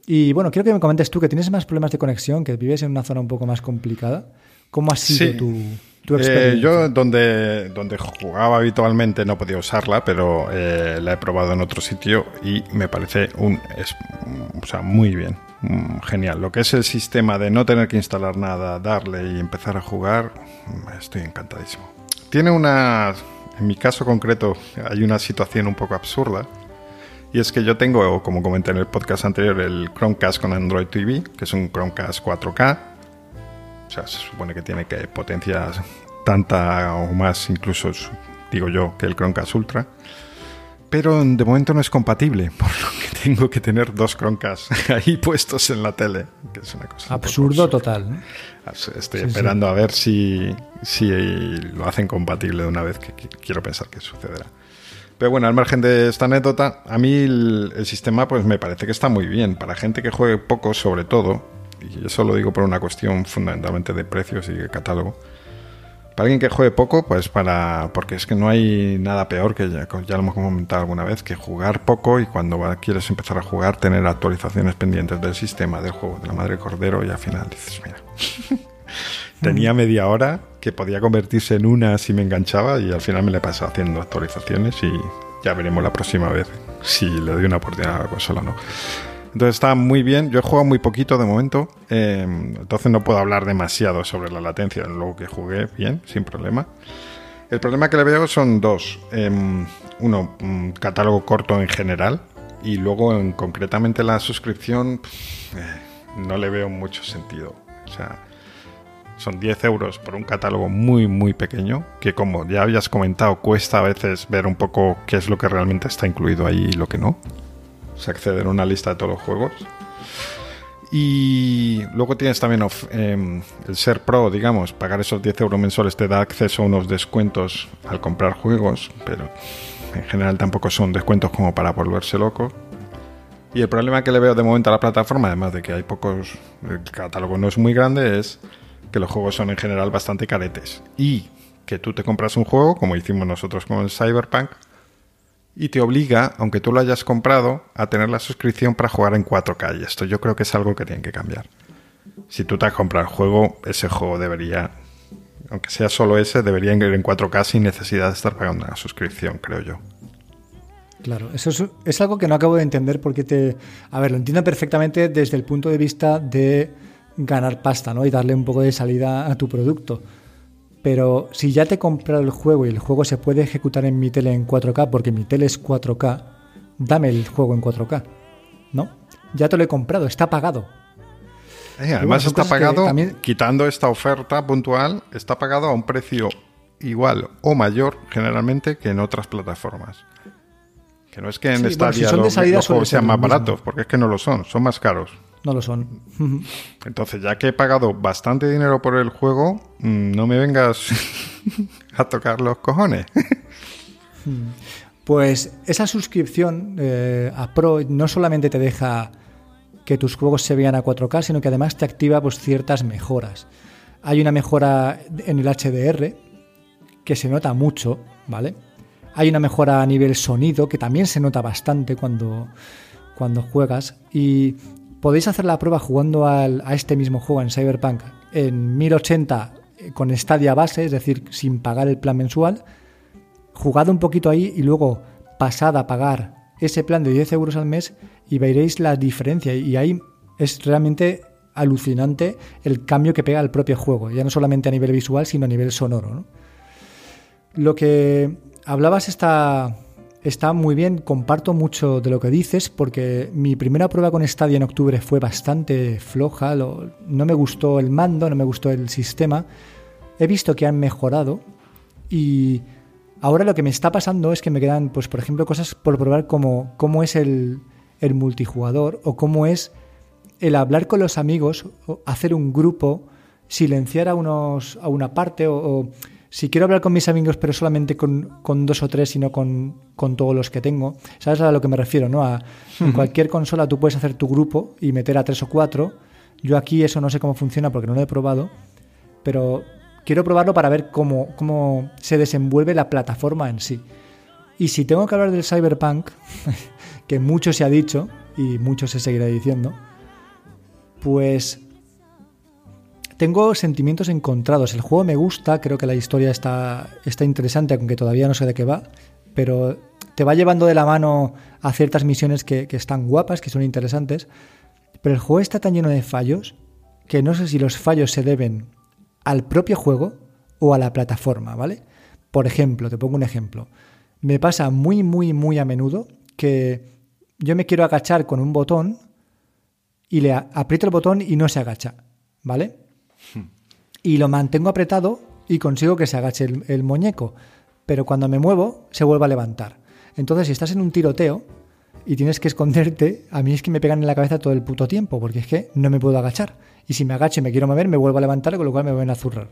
Y bueno, quiero que me comentes tú que tienes más problemas de conexión, que vives en una zona un poco más complicada. ¿Cómo ha sido tu, eh, yo donde, donde jugaba habitualmente no podía usarla, pero eh, la he probado en otro sitio y me parece un, es, o sea, muy bien, mm, genial. Lo que es el sistema de no tener que instalar nada, darle y empezar a jugar, mm, estoy encantadísimo. Tiene una, en mi caso concreto, hay una situación un poco absurda. Y es que yo tengo, como comenté en el podcast anterior, el Chromecast con Android TV, que es un Chromecast 4K, o sea, se supone que tiene que potencias tanta o más, incluso digo yo, que el Chromecast Ultra. Pero de momento no es compatible, por lo que tengo que tener dos Chromecast ahí puestos en la tele, que es una cosa absurdo total. Estoy esperando a ver si, si lo hacen compatible de una vez, que quiero pensar que sucederá. Pero bueno, al margen de esta anécdota, a mí el, el, sistema pues me parece que está muy bien. Para gente que juegue poco, sobre todo, y eso lo digo por una cuestión fundamentalmente de precios y de catálogo. Para alguien que juegue poco, pues para. Porque es que no hay nada peor que ya, ya lo hemos comentado alguna vez, que jugar poco y cuando quieres empezar a jugar, tener actualizaciones pendientes del sistema, del juego, de la madre cordero, y al final dices, mira. Tenía media hora que podía convertirse en una si me enganchaba y al final me le pasado haciendo actualizaciones y ya veremos la próxima vez si le doy una oportunidad a la consola o no. Entonces está muy bien. Yo he jugado muy poquito de momento, eh, entonces no puedo hablar demasiado sobre la latencia. Luego que jugué bien, sin problema. El problema que le veo son dos. Em, uno, un catálogo corto en general y luego en, concretamente la suscripción eh, no le veo mucho sentido. O sea, son 10 euros por un catálogo muy muy pequeño que como ya habías comentado cuesta a veces ver un poco qué es lo que realmente está incluido ahí y lo que no acceder a una lista de todos los juegos. Y luego tienes también em, el Ser Pro, digamos, pagar esos 10 euros mensuales te da acceso a unos descuentos al comprar juegos, pero en general tampoco son descuentos como para volverse loco. Y el problema que le veo de momento a la plataforma, además de que hay pocos, el catálogo no es muy grande, es que los juegos son en general bastante caretes. Y que tú te compras un juego, como hicimos nosotros con el Cyberpunk, y te obliga, aunque tú lo hayas comprado, a tener la suscripción para jugar en 4K. Y esto yo creo que es algo que tienen que cambiar. Si tú te has comprado el juego, ese juego debería, aunque sea solo ese, debería ir en 4K sin necesidad de estar pagando una suscripción, creo yo. Claro, eso es, algo que no acabo de entender porque te... A ver, lo entiendo perfectamente desde el punto de vista de ganar pasta, ¿no? Y darle un poco de salida a tu producto. Pero si ya te he comprado el juego y el juego se puede ejecutar en mi tele en 4K porque mi tele es 4K, dame el juego en 4K. ¿No? Ya te lo he comprado, está pagado. Eh, además está pagado, quitando esta oferta puntual, está pagado a un precio igual o mayor generalmente que en otras plataformas. Que no es que en esta Stadia los, juegos sean más baratos, porque es que no lo son, son más caros no lo son. Entonces, ya que he pagado bastante dinero por el juego, mm, no me vengas a tocar los cojones. pues esa suscripción eh, a Pro no solamente te deja que tus juegos se vean a 4K, sino que además te activa pues, ciertas mejoras. Hay una mejora en el HDR que se nota mucho, ¿vale? Hay una mejora a nivel sonido que también se nota bastante cuando, cuando juegas. Y Podéis hacer la prueba jugando a este mismo juego en Cyberpunk en 1080 eh, con Stadia base, es decir, sin pagar el plan mensual. Jugad un poquito ahí y luego pasad a pagar ese plan de 10 euros al mes y veréis la diferencia. Y ahí es realmente alucinante el cambio que pega el propio juego, ya no solamente a nivel visual, sino a nivel sonoro. Lo que hablabas esta, está muy bien, comparto mucho de lo que dices, porque mi primera prueba con Stadia en octubre fue bastante floja, no me gustó el mando, no me gustó el sistema. He visto que han mejorado y ahora lo que me está pasando es que me quedan, pues por ejemplo, cosas por probar como cómo es el, el multijugador o cómo es el hablar con los amigos, hacer un grupo, silenciar a, unos, a una parte o si quiero hablar con mis amigos, pero solamente con, dos o tres, sino con, con, todos los que tengo, ¿sabes a lo que me refiero? ¿no? A, en cualquier consola tú puedes hacer tu grupo y meter a tres o cuatro. Yo aquí eso no sé cómo funciona porque no lo he probado, pero quiero probarlo para ver cómo, cómo se desenvuelve la plataforma en sí. Y si tengo que hablar del Cyberpunk, que mucho se ha dicho y mucho se seguirá diciendo, pues tengo sentimientos encontrados. El juego me gusta, creo que la historia está, está interesante, aunque todavía no sé de qué va, pero te va llevando de la mano a ciertas misiones que, están guapas, que son interesantes, pero el juego está tan lleno de fallos que no sé si los fallos se deben al propio juego o a la plataforma, ¿vale? Por ejemplo, te pongo un ejemplo. Me pasa muy, muy, muy a menudo que yo me quiero agachar con un botón y le aprieto el botón y no se agacha, ¿vale? y lo mantengo apretado y consigo que se agache el, muñeco. Pero cuando me muevo, se vuelve a levantar. Entonces, si estás en un tiroteo y tienes que esconderte, a mí es que me pegan en la cabeza todo el puto tiempo, porque es que no me puedo agachar. Y si me agacho y me quiero mover, me vuelvo a levantar, con lo cual me voy a zurrar.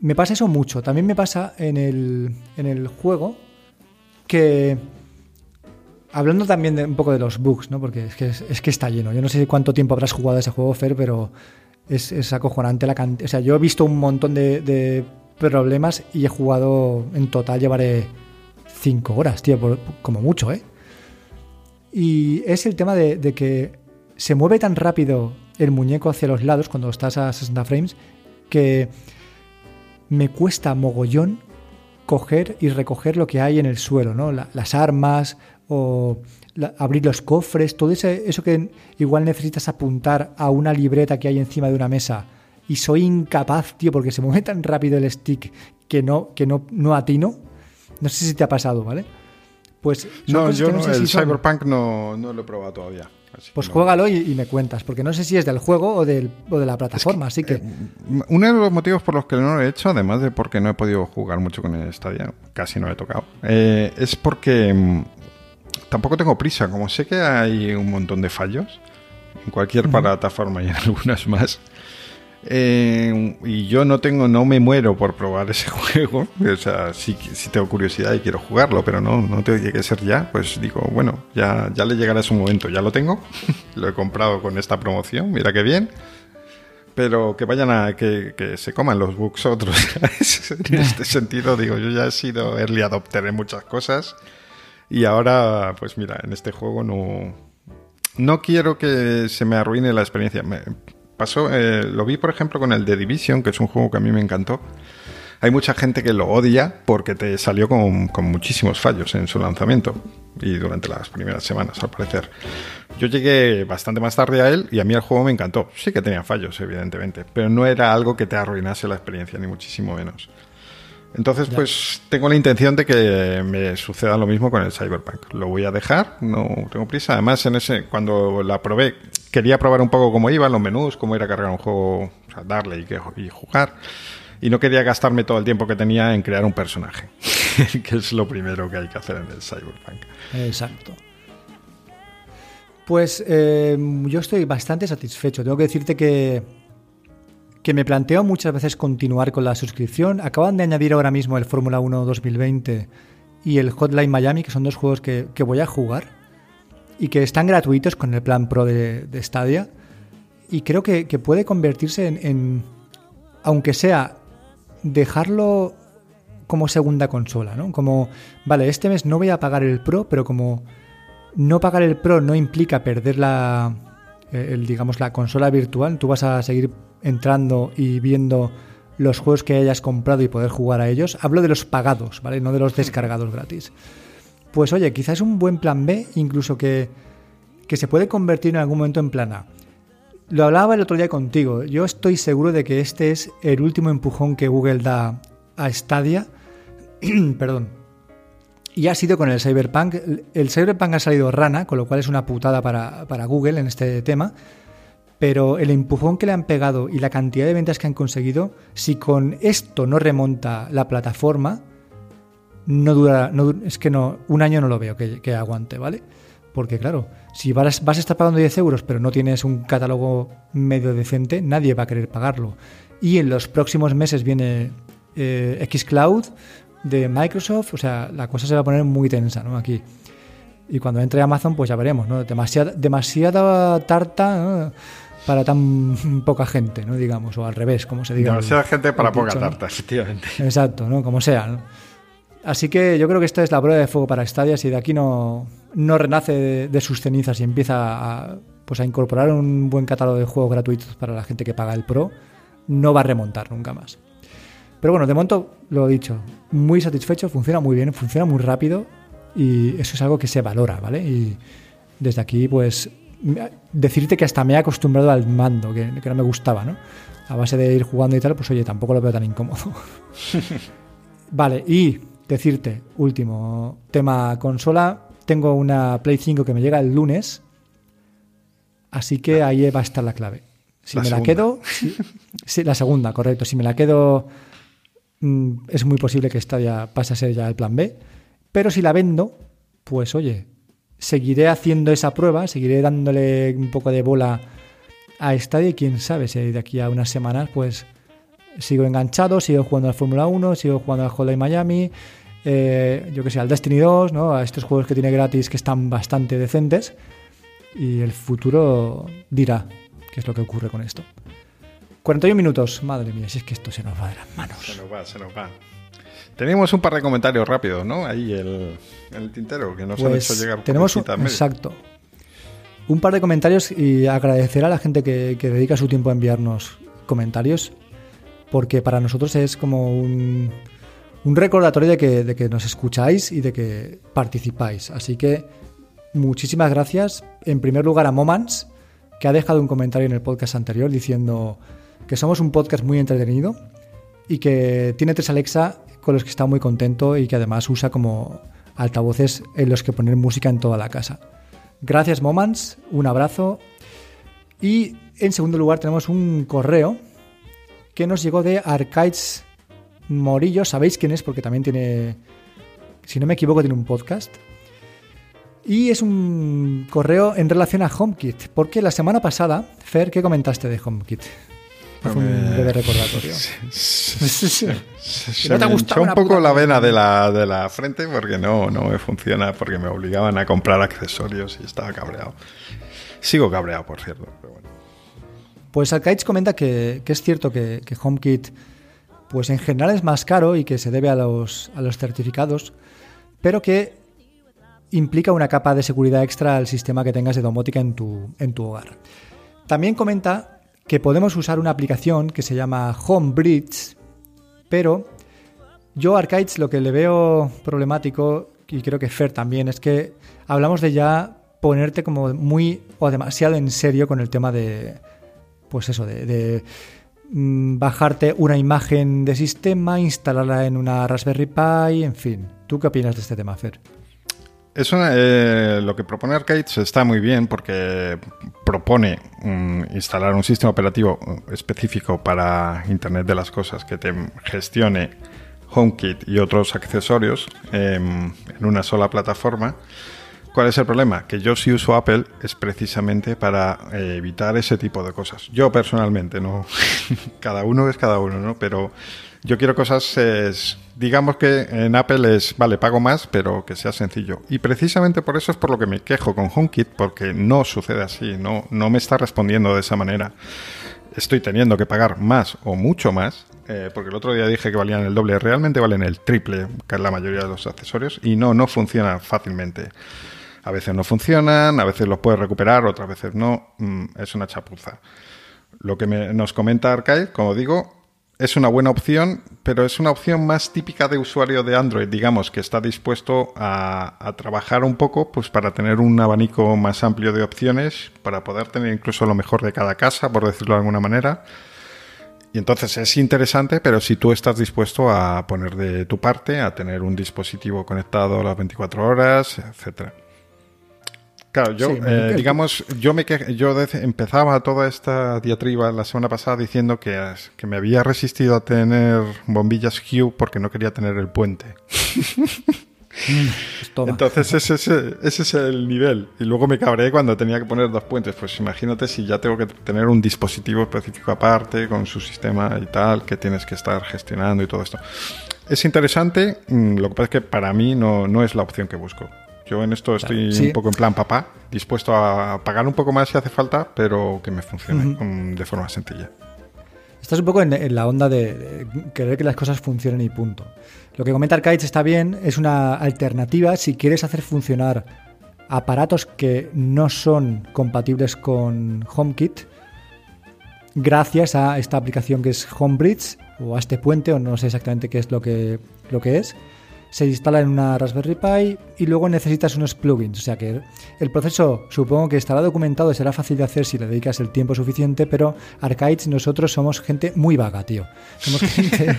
Me pasa eso mucho. También me pasa en el, en el juego que hablando también de un poco de los bugs, ¿no? Porque es que, es que está lleno. Yo no sé cuánto tiempo habrás jugado ese juego, Fer, pero es, acojonante la cantidad. O sea, yo he visto un montón de, problemas y he jugado en total, llevaré 5 horas, tío, como mucho, ¿eh? Y es el tema de, que se mueve tan rápido el muñeco hacia los lados cuando estás a 60 frames que me cuesta mogollón coger y recoger lo que hay en el suelo, ¿no? las armas o abrir los cofres, todo ese, eso que igual necesitas apuntar a una libreta que hay encima de una mesa y soy incapaz, tío, porque se mueve tan rápido el stick que no, que no, no atino. No sé si te ha pasado, ¿vale? Pues no, yo no, el Cyberpunk no, no, lo he probado todavía. pues juégalo y, me cuentas, porque no sé si es del juego o, del, o de la plataforma, así que... Eh, uno de los motivos por los que no lo he hecho, además de porque no he podido jugar mucho con el Stadia, casi no he tocado, eh, es porque mm, tampoco tengo prisa. Como sé que hay un montón de fallos en cualquier plataforma y en algunas más. Eh, y yo no tengo, no me muero por probar ese juego. O sea, sí, tengo curiosidad y quiero jugarlo, pero no, no tiene que ser ya. Pues digo, bueno, ya, ya le llegará su momento. Ya lo tengo. lo he comprado con esta promoción. Mira qué bien. Pero que vayan a que, que se coman los bugs otros. en este sentido, digo, yo ya he sido early adopter en muchas cosas. Y ahora, pues mira, en este juego no, no quiero que se me arruine la experiencia. Pasó, eh, lo vi por ejemplo con el The Division, que es un juego que a mí me encantó. Hay mucha gente que lo odia porque te salió con, con muchísimos fallos en su lanzamiento y durante las primeras semanas, al parecer. Yo llegué bastante más tarde a él y a mí el juego me encantó. Sí que tenía fallos, evidentemente, pero no era algo que te arruinase la experiencia, ni muchísimo menos. Entonces, pues tengo la intención de que me suceda lo mismo con el Cyberpunk. Lo voy a dejar, no tengo prisa. Además, en ese, cuando la probé, quería probar un poco cómo iban los menús, cómo era cargar un juego, o sea, darle y, y jugar. Y no quería gastarme todo el tiempo que tenía en crear un personaje, que es lo primero que hay que hacer en el Cyberpunk. Exacto. Pues eh, yo estoy bastante satisfecho. Tengo que decirte que que me planteo muchas veces continuar con la suscripción. Acaban de añadir ahora mismo el Fórmula 1 2020 y el Hotline Miami, que son dos juegos que, voy a jugar y que están gratuitos con el plan Pro de, Stadia. Y creo que, puede convertirse en, aunque sea, dejarlo como segunda consola, ¿no? Como, vale, este mes no voy a pagar el Pro, pero como no pagar el Pro no implica perder la, el, digamos, la consola virtual, tú vas a seguir entrando y viendo los juegos que hayas comprado y poder jugar a ellos. Hablo de los pagados, ¿vale? No de los descargados gratis. Pues oye, quizás es un buen plan B, incluso que, que se puede convertir en algún momento en plan A. Lo hablaba el otro día contigo. Yo estoy seguro de que este es el último empujón que Google da a Stadia. Perdón. Y ha sido con el Cyberpunk. El Cyberpunk ha salido rana, con lo cual es una putada para, para Google en este tema. Pero el empujón que le han pegado y la cantidad de ventas que han conseguido, si con esto no remonta la plataforma, no dura, no, es que no, un año no lo veo que, aguante, ¿vale? Porque claro, si vas, a estar pagando 10 euros pero no tienes un catálogo medio decente, nadie va a querer pagarlo. Y en los próximos meses viene eh, Xcloud de Microsoft, o sea, la cosa se va a poner muy tensa, ¿no? Aquí. Y cuando entre Amazon, pues ya veremos, ¿no? Demasiada tarta para tan poca gente, ¿no? Digamos, o al revés, como se diga. Demasiada gente para poca tarta, efectivamente. Exacto, ¿no? Como sea, ¿no? Así que yo creo que esta es la prueba de fuego para Stadia. Si de aquí no, no renace de, sus cenizas y empieza a, pues a incorporar un buen catálogo de juegos gratuitos para la gente que paga el Pro, no va a remontar nunca más. Pero bueno, de momento lo he dicho, muy satisfecho, funciona muy bien, funciona muy rápido y eso es algo que se valora, ¿vale? Y desde aquí, pues, decirte que hasta me he acostumbrado al mando, que, que no me gustaba, ¿no? A base de ir jugando y tal, pues oye, tampoco lo veo tan incómodo. vale, y decirte, último tema consola, tengo una Play 5 que me llega el lunes, así que ahí va a estar la clave. Si me la quedo, sí, la segunda, correcto. Si me la quedo, mm, es muy posible que esta ya pase a ser ya el plan B. Pero si la vendo, pues oye, seguiré haciendo esa prueba, seguiré dándole un poco de bola a Stadia y quién sabe si de aquí a unas semanas, pues sigo enganchado, sigo jugando al Fórmula 1, sigo jugando al Holiday Miami, eh, yo que sé, al Destiny 2, ¿no? a estos juegos que tiene gratis que están bastante decentes. Y el futuro dirá qué es lo que ocurre con esto. 41 minutos, madre mía, si es que esto se nos va de las manos. Se nos va, se nos va. Tenemos un par de comentarios rápidos, ¿no? Ahí el, el tintero que nos han pues hecho llegar. Tenemos un, exacto. Un par de comentarios y agradecer a la gente que, que dedica su tiempo a enviarnos comentarios porque para nosotros es como un, recordatorio de que, nos escucháis y de que participáis. Así que muchísimas gracias. En primer lugar a Momans, que ha dejado un comentario en el podcast anterior diciendo que somos un podcast muy entretenido y que tiene tres Alexa con los que está muy contento y que además usa como altavoces en los que poner música en toda la casa. Gracias Momans, un abrazo. Y en segundo lugar tenemos un correo que nos llegó de Arcades Morillo. ¿Sabéis quién es? Porque también tiene, si no me equivoco, tiene un podcast. Y es un correo en relación a HomeKit. Porque la semana pasada, Fer, ¿qué comentaste de HomeKit? Fue un breve recordatorio. Se, ¿No te me un poco la vena de la, de la frente porque no, no me funciona, porque me obligaban a comprar accesorios y estaba cabreado. Sigo cabreado, por cierto. Pero bueno. Pues Arcades comenta que, es cierto que, HomeKit pues en general es más caro y que se debe a los, a los certificados, pero que implica una capa de seguridad extra al sistema que tengas de domótica en tu, en tu hogar. También comenta que podemos usar una aplicación que se llama HomeBridge, pero yo Arcades lo que le veo problemático, y creo que Fer también, es que hablamos de ya ponerte como muy o demasiado en serio con el tema de, pues eso, de, mm, bajarte una imagen de sistema, instalarla en una Raspberry Pi, en fin. ¿Tú qué opinas de este tema, Fer? Es eh, lo que propone Arcades está muy bien porque propone mm, instalar un sistema operativo específico para Internet de las Cosas que te gestione HomeKit y otros accesorios em, en una sola plataforma ¿Cuál es el problema? Que yo si uso Apple es precisamente para eh, evitar ese tipo de cosas. Yo personalmente, no. cada uno es cada uno, ¿no? Pero yo quiero cosas, digamos que en Apple es, vale, pago más, pero que sea sencillo. Y precisamente por eso es por lo que me quejo con HomeKit, porque no sucede así, no, no me está respondiendo de esa manera. Estoy teniendo que pagar más o mucho más, eh, porque el otro día dije que valían el doble, realmente valen el triple, que es la mayoría de los accesorios, y no, no funciona fácilmente. A veces no funcionan, a veces los puedes recuperar, otras veces no. Mm, es una chapuza. Lo que nos comenta Arcade, como digo, es una buena opción, pero es una opción más típica de usuario de Android, digamos, que está dispuesto a, trabajar un poco pues para tener un abanico más amplio de opciones, para poder tener incluso lo mejor de cada casa, por decirlo de alguna manera. Y entonces es interesante, pero si tú estás dispuesto a poner de tu parte, a tener un dispositivo conectado las 24 horas, etcétera. Claro, yo, eh, digamos, yo me yo empezaba toda esta diatriba la semana pasada diciendo que, que me había resistido a tener bombillas Hue porque no quería tener el puente. Mm, pues Entonces ese, ese, ese, es el nivel. Y luego me cabré cuando tenía que poner dos puentes. Pues imagínate si ya tengo que tener un dispositivo específico aparte con su sistema y tal, que tienes que estar gestionando y todo esto. Es interesante, mm, lo que pasa es que para mí no, no es la opción que busco. Yo en esto estoy un poco en plan papá, dispuesto a pagar un poco más si hace falta, pero que me funcione de forma sencilla. Estás un poco en, la onda de, querer que las cosas funcionen y punto. Lo que comenta Arcades está bien, es una alternativa si quieres hacer funcionar aparatos que no son compatibles con HomeKit, gracias a esta aplicación que es HomeBridge o a este puente, o no sé exactamente qué es lo que, lo que es se instala en una Raspberry Pi y luego necesitas unos plugins. O sea que el proceso supongo que estará documentado y será fácil de hacer si le dedicas el tiempo suficiente, pero Arcades nosotros somos gente muy vaga, tío. Somos gente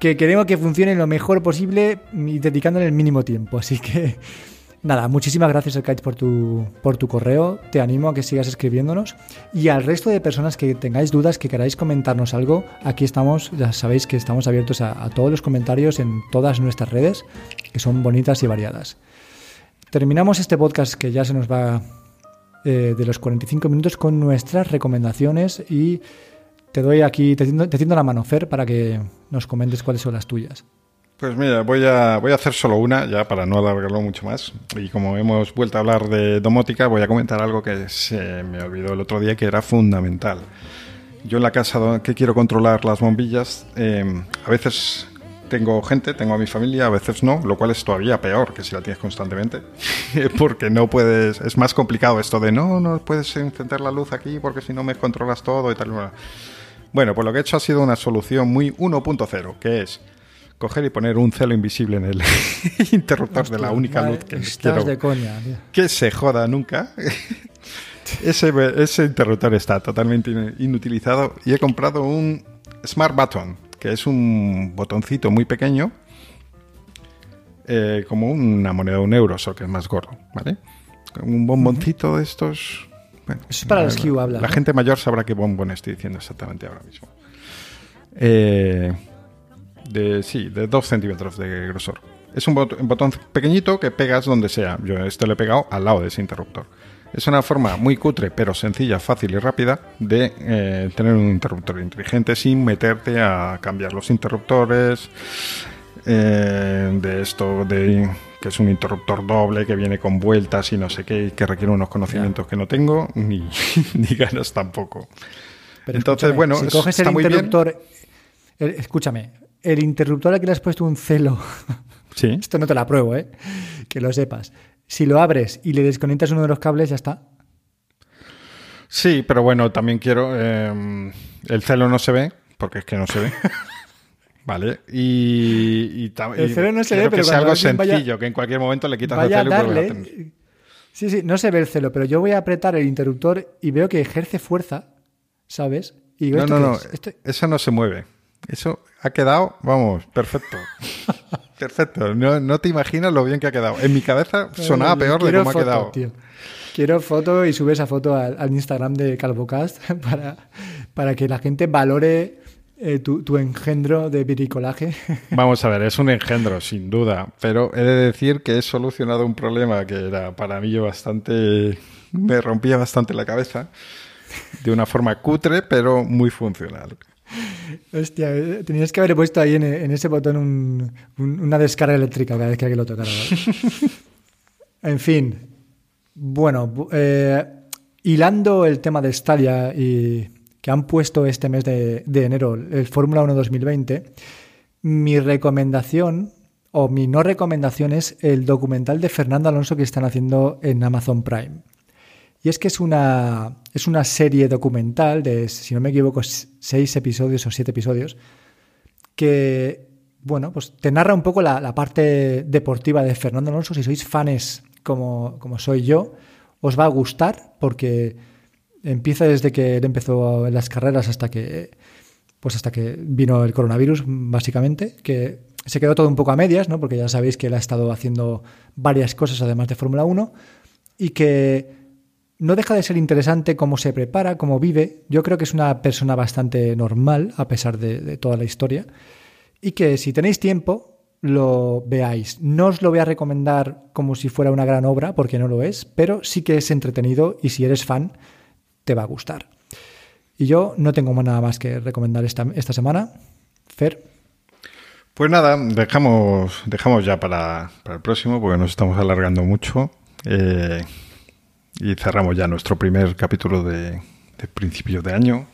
que queremos que funcione lo mejor posible y dedicándole el mínimo tiempo. Así que Nada, muchísimas gracias, Arcades, por tu, por tu correo. Te animo a que sigas escribiéndonos. Y al resto de personas que tengáis dudas, que queráis comentarnos algo, aquí estamos. Ya sabéis que estamos abiertos a, todos los comentarios en todas nuestras redes, que son bonitas y variadas. Terminamos este podcast que ya se nos va eh, de los 45 minutos con nuestras recomendaciones y te doy aquí, te te tiendo la mano, Fer, para que nos comentes cuáles son las tuyas. Pues mira, voy a, voy a hacer solo una, ya para no alargarlo mucho más. Y como hemos vuelto a hablar de domótica, voy a comentar algo que se me olvidó el otro día que era fundamental. Yo en la casa que quiero controlar las bombillas, em, a veces tengo gente, tengo a mi familia, a veces no, lo cual es todavía peor que si la tienes constantemente, porque no puedes, es más complicado esto de no, no puedes encender la luz aquí porque si no me controlas todo y tal. Bueno, pues lo que he hecho ha sido una solución muy 1.0, que es coger y poner un celo invisible en el interruptor de la única luz que quiero de coña, que se joda nunca. ese, ese interruptor está totalmente inutilizado y he comprado un Smart Button, que es un botoncito muy pequeño, eh, como una moneda de un euro, solo que es más gordo, ¿vale? Un bomboncito de estos... es para los que habla. La gente mayor sabrá qué bombón estoy diciendo exactamente ahora mismo. Eh, de, sí, de 2 centímetros de grosor. Es un, botón pequeñito que pegas donde sea. Yo este lo he pegado al lado de ese interruptor. Es una forma muy cutre, pero sencilla, fácil y rápida de eh, tener un interruptor inteligente sin meterte a cambiar los interruptores. Eh, de esto de que es un interruptor doble que viene con vueltas y no sé qué, y que requiere unos conocimientos que no tengo, ni, ni ganas tampoco. Pero Entonces, bueno, si coges el interruptor, escúchame, el interruptor al que le has puesto un celo. Sí. Esto no te lo apruebo, ¿eh? Que lo sepas. Si lo abres y le desconectas uno de los cables, ya está. Sí, pero bueno, también quiero. Em, el celo no se ve, porque es que no se ve. Vale, y, El celo no se ve, pero que sea algo sencillo, que en cualquier momento le quitas el celo y vuelves a tener. Sí, sí, no se ve el celo, pero yo voy a apretar el interruptor y veo que ejerce fuerza, ¿sabes? Y no, no, no, eso no se mueve. Eso ha quedado, vamos, perfecto. perfecto. No, te imaginas lo bien que ha quedado. En mi cabeza sonaba peor de cómo ha quedado. Quiero foto y sube esa foto al, Instagram de CalvoCast para, para que la gente valore eh, tu, engendro de viricolaje. Vamos a ver, es un engendro, sin duda, pero he de decir que he solucionado un problema que era para mí bastante... me rompía bastante la cabeza de una forma cutre, pero muy funcional. Hostia, tenías que haber puesto ahí en, ese botón una descarga eléctrica cada vez que alguien lo tocara. en fin, bueno, eh, hilando el tema de Stadia y que han puesto este mes de, enero el Fórmula 1 2020, mi recomendación o mi no recomendación es el documental de Fernando Alonso que están haciendo en Amazon Prime. Y es que es una, es una serie documental de, si no me equivoco, seis episodios o siete episodios, que, bueno, pues te narra un poco la, parte deportiva de Fernando Alonso. Si sois fans como, como soy yo, os va a gustar porque empieza desde que él empezó las carreras hasta que pues hasta que vino el coronavirus, básicamente, que se quedó todo un poco a medias, ¿no? porque ya sabéis que él ha estado haciendo varias cosas además de Fórmula 1 y que no deja de ser interesante cómo se prepara, cómo vive. Yo creo que es una persona bastante normal, a pesar de, toda la historia, y que si tenéis tiempo, lo veáis. No os lo voy a recomendar como si fuera una gran obra, porque no lo es, pero sí que es entretenido y si eres fan, te va a gustar. Y yo no tengo nada más que recomendar esta, esta semana. Fer. Pues nada, dejamos, dejamos ya para, para el próximo, porque nos estamos alargando mucho. Eh, y cerramos ya nuestro primer capítulo de, de principios de año,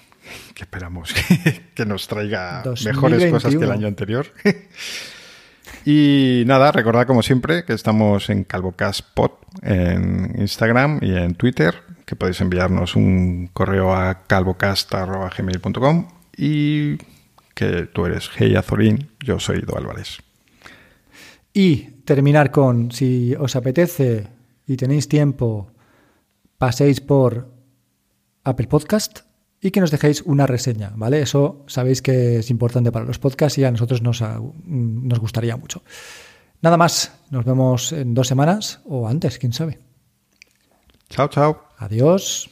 que esperamos que, nos traiga 2021. mejores cosas que el año anterior. y nada, recordad como siempre que estamos en CalvoCastPod en Instagram y en Twitter, que podéis enviarnos un correo a calvocast.gmail.com y que tú eres Hey Azorín, yo soy Do Álvarez. Y terminar con, si os apetece y tenéis tiempo, paséis por Apple Podcast y que nos dejéis una reseña, ¿vale? Eso sabéis que es importante para los podcasts y a nosotros nos, ha- nos gustaría mucho. Nada más, nos vemos en dos semanas o antes, quién sabe. Chao, chao. Adiós.